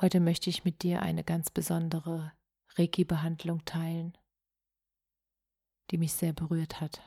Heute möchte ich mit dir eine ganz besondere Reiki-Behandlung teilen, die mich sehr berührt hat.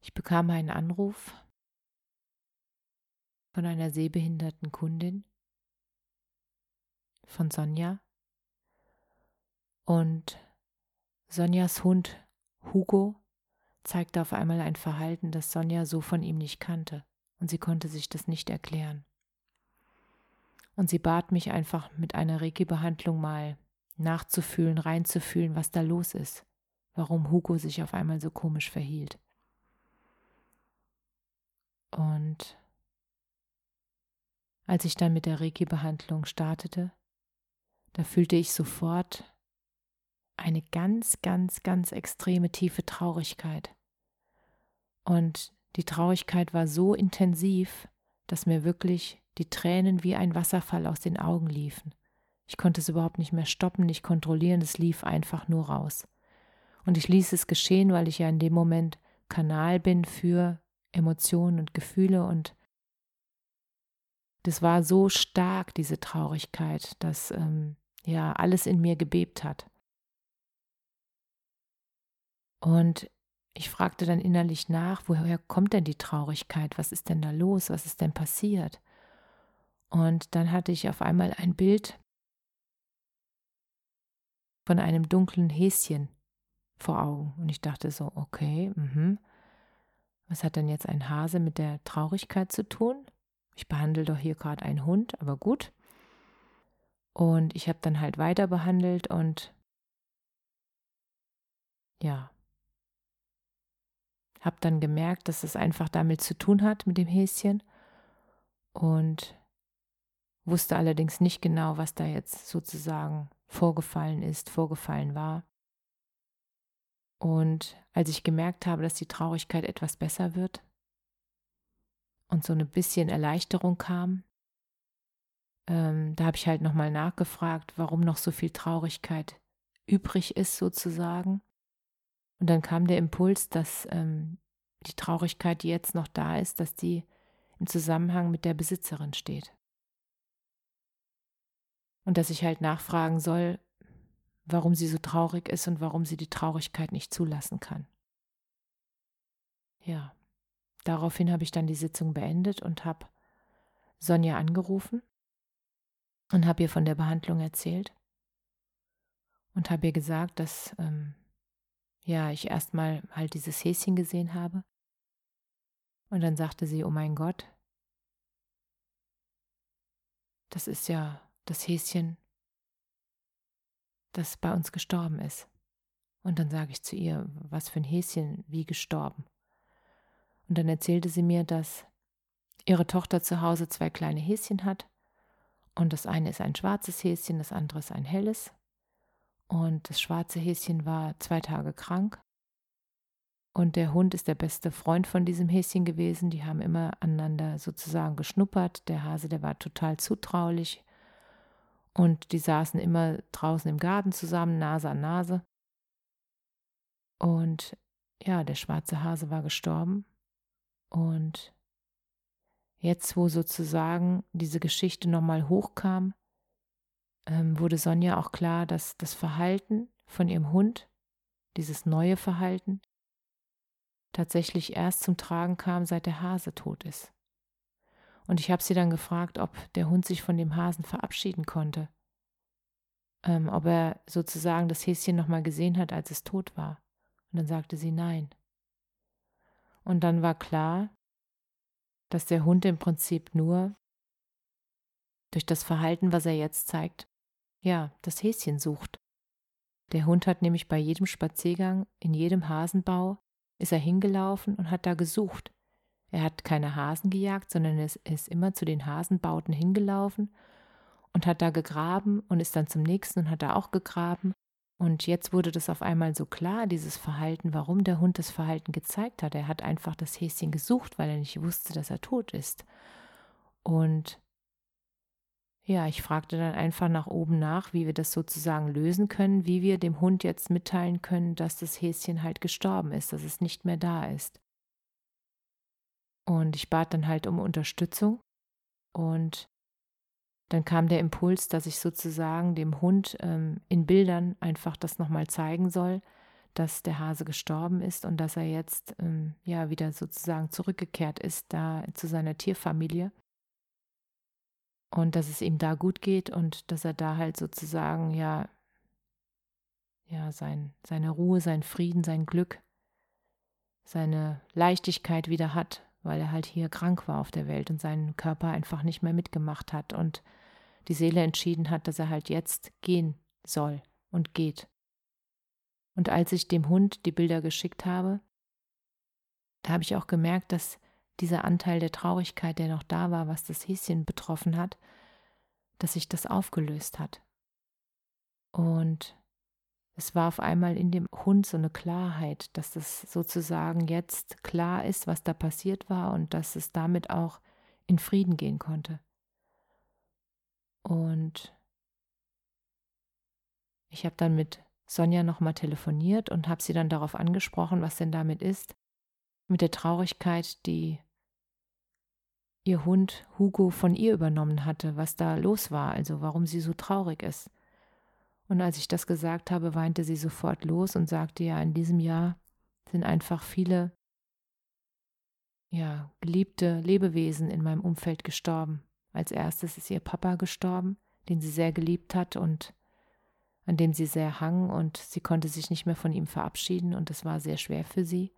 Ich bekam einen Anruf von einer sehbehinderten Kundin, von Sonja. Und Sonjas Hund Hugo zeigte auf einmal ein Verhalten, das Sonja so von ihm nicht kannte, und sie konnte sich das nicht erklären. Und sie bat mich einfach mit einer Reiki-Behandlung mal nachzufühlen, reinzufühlen, was da los ist, warum Hugo sich auf einmal so komisch verhielt. Und als ich dann mit der Reiki-Behandlung startete, da fühlte ich sofort eine ganz, ganz, ganz extreme tiefe Traurigkeit. Und die Traurigkeit war so intensiv, dass mir wirklich die Tränen wie ein Wasserfall aus den Augen liefen. Ich konnte es überhaupt nicht mehr stoppen, nicht kontrollieren, es lief einfach nur raus. Und ich ließ es geschehen, weil ich ja in dem Moment Kanal bin für Emotionen und Gefühle und das war so stark, diese Traurigkeit, dass ähm, ja alles in mir gebebt hat. Und ich fragte dann innerlich nach, woher kommt denn die Traurigkeit? Was ist denn da los? Was ist denn passiert? Und dann hatte ich auf einmal ein Bild von einem dunklen Häschen vor Augen. Und ich dachte so, okay, mh. was hat denn jetzt ein Hase mit der Traurigkeit zu tun? Ich behandle doch hier gerade einen Hund, aber gut. Und ich habe dann halt weiter behandelt und ja, habe dann gemerkt, dass es einfach damit zu tun hat mit dem Häschen und wusste allerdings nicht genau, was da jetzt sozusagen vorgefallen ist, vorgefallen war. Und als ich gemerkt habe, dass die Traurigkeit etwas besser wird und so ein bisschen Erleichterung kam, ähm, da habe ich halt nochmal nachgefragt, warum noch so viel Traurigkeit übrig ist sozusagen. Und dann kam der Impuls, dass ähm, die Traurigkeit, die jetzt noch da ist, dass die im Zusammenhang mit der Besitzerin steht und dass ich halt nachfragen soll, warum sie so traurig ist und warum sie die Traurigkeit nicht zulassen kann. Ja, daraufhin habe ich dann die Sitzung beendet und habe Sonja angerufen und habe ihr von der Behandlung erzählt und habe ihr gesagt, dass ähm, ja ich erstmal halt dieses Häschen gesehen habe. Und dann sagte sie, oh mein Gott, das ist ja das Häschen, das bei uns gestorben ist. Und dann sage ich zu ihr, was für ein Häschen, wie gestorben. Und dann erzählte sie mir, dass ihre Tochter zu Hause zwei kleine Häschen hat. Und das eine ist ein schwarzes Häschen, das andere ist ein helles. Und das schwarze Häschen war zwei Tage krank. Und der Hund ist der beste Freund von diesem Häschen gewesen. Die haben immer aneinander sozusagen geschnuppert. Der Hase, der war total zutraulich, und die saßen immer draußen im Garten zusammen, Nase an Nase. Und ja, der schwarze Hase war gestorben. Und jetzt, wo sozusagen diese Geschichte nochmal hochkam, ähm, wurde Sonja auch klar, dass das Verhalten von ihrem Hund, dieses neue Verhalten, tatsächlich erst zum Tragen kam, seit der Hase tot ist. Und ich habe sie dann gefragt, ob der Hund sich von dem Hasen verabschieden konnte. Ähm, ob er sozusagen das Häschen nochmal gesehen hat, als es tot war. Und dann sagte sie nein. Und dann war klar, dass der Hund im Prinzip nur durch das Verhalten, was er jetzt zeigt, ja, das Häschen sucht. Der Hund hat nämlich bei jedem Spaziergang, in jedem Hasenbau, ist er hingelaufen und hat da gesucht. Er hat keine Hasen gejagt, sondern er ist immer zu den Hasenbauten hingelaufen und hat da gegraben und ist dann zum nächsten und hat da auch gegraben. Und jetzt wurde das auf einmal so klar, dieses Verhalten, warum der Hund das Verhalten gezeigt hat. Er hat einfach das Häschen gesucht, weil er nicht wusste, dass er tot ist. Und ja, ich fragte dann einfach nach oben nach, wie wir das sozusagen lösen können, wie wir dem Hund jetzt mitteilen können, dass das Häschen halt gestorben ist, dass es nicht mehr da ist. Und ich bat dann halt um Unterstützung. Und dann kam der Impuls, dass ich sozusagen dem Hund ähm, in Bildern einfach das nochmal zeigen soll, dass der Hase gestorben ist und dass er jetzt ähm, ja wieder sozusagen zurückgekehrt ist da zu seiner Tierfamilie. Und dass es ihm da gut geht und dass er da halt sozusagen ja ja sein seine Ruhe, sein Frieden, sein Glück, seine Leichtigkeit wieder hat, weil er halt hier krank war auf der Welt und seinen Körper einfach nicht mehr mitgemacht hat und die Seele entschieden hat, dass er halt jetzt gehen soll und geht. Und als ich dem Hund die Bilder geschickt habe, da habe ich auch gemerkt, dass dieser Anteil der Traurigkeit, der noch da war, was das Häschen betroffen hat, dass sich das aufgelöst hat. Und es war auf einmal in dem Hund so eine Klarheit, dass das sozusagen jetzt klar ist, was da passiert war und dass es damit auch in Frieden gehen konnte. Und ich habe dann mit Sonja nochmal telefoniert und habe sie dann darauf angesprochen, was denn damit ist, mit der Traurigkeit, die ihr Hund Hugo von ihr übernommen hatte, was da los war, also warum sie so traurig ist. Und als ich das gesagt habe, weinte sie sofort los und sagte, ja, in diesem Jahr sind einfach viele, ja, geliebte Lebewesen in meinem Umfeld gestorben. Als erstes ist ihr Papa gestorben, den sie sehr geliebt hat und an dem sie sehr hang und sie konnte sich nicht mehr von ihm verabschieden und es war sehr schwer für sie.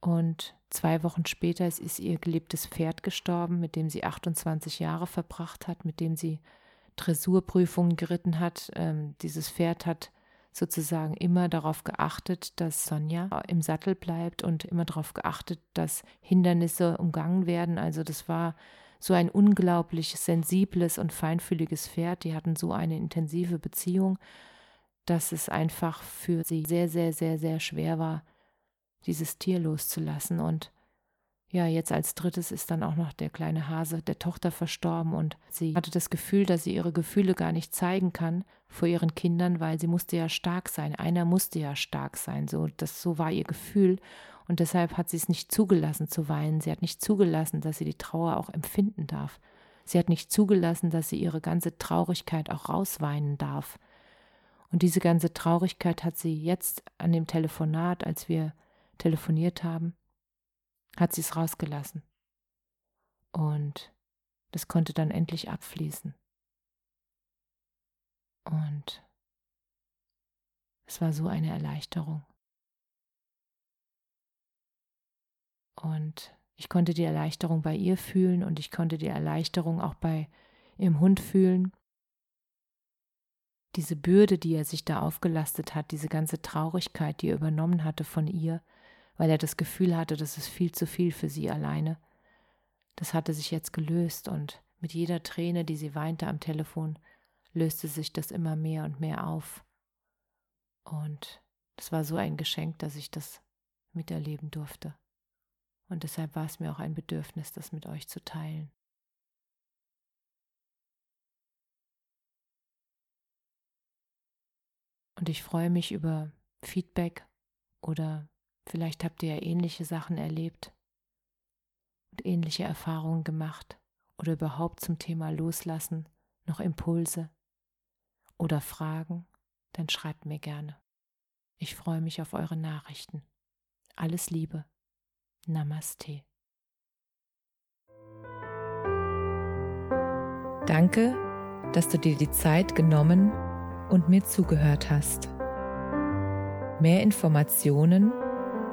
Und zwei Wochen später ist ihr geliebtes Pferd gestorben, mit dem sie 28 Jahre verbracht hat, mit dem sie Dressurprüfungen geritten hat. Ähm, dieses Pferd hat sozusagen immer darauf geachtet, dass Sonja im Sattel bleibt und immer darauf geachtet, dass Hindernisse umgangen werden. Also das war so ein unglaublich sensibles und feinfühliges Pferd. Die hatten so eine intensive Beziehung, dass es einfach für sie sehr, sehr, sehr, sehr schwer war, dieses Tier loszulassen. Und ja, jetzt als drittes ist dann auch noch der kleine Hase der Tochter verstorben und sie hatte das Gefühl, dass sie ihre Gefühle gar nicht zeigen kann vor ihren Kindern, weil sie musste ja stark sein. Einer musste ja stark sein. So, das, so war ihr Gefühl. Und deshalb hat sie es nicht zugelassen zu weinen. Sie hat nicht zugelassen, dass sie die Trauer auch empfinden darf. Sie hat nicht zugelassen, dass sie ihre ganze Traurigkeit auch rausweinen darf. Und diese ganze Traurigkeit hat sie jetzt an dem Telefonat, als wir telefoniert haben, hat sie es rausgelassen. Und das konnte dann endlich abfließen. Und es war so eine Erleichterung. Und ich konnte die Erleichterung bei ihr fühlen und ich konnte die Erleichterung auch bei ihrem Hund fühlen. Diese Bürde, die er sich da aufgelastet hat, diese ganze Traurigkeit, die er übernommen hatte von ihr, weil er das Gefühl hatte, das ist viel zu viel für sie alleine. Das hatte sich jetzt gelöst und mit jeder Träne, die sie weinte am Telefon, löste sich das immer mehr und mehr auf. Und das war so ein Geschenk, dass ich das miterleben durfte. Und deshalb war es mir auch ein Bedürfnis, das mit euch zu teilen. Und ich freue mich über Feedback oder Vielleicht habt ihr ja ähnliche Sachen erlebt und ähnliche Erfahrungen gemacht oder überhaupt zum Thema Loslassen noch Impulse oder Fragen, dann schreibt mir gerne. Ich freue mich auf eure Nachrichten. Alles Liebe. Namaste. Danke, dass du dir die Zeit genommen und mir zugehört hast. Mehr Informationen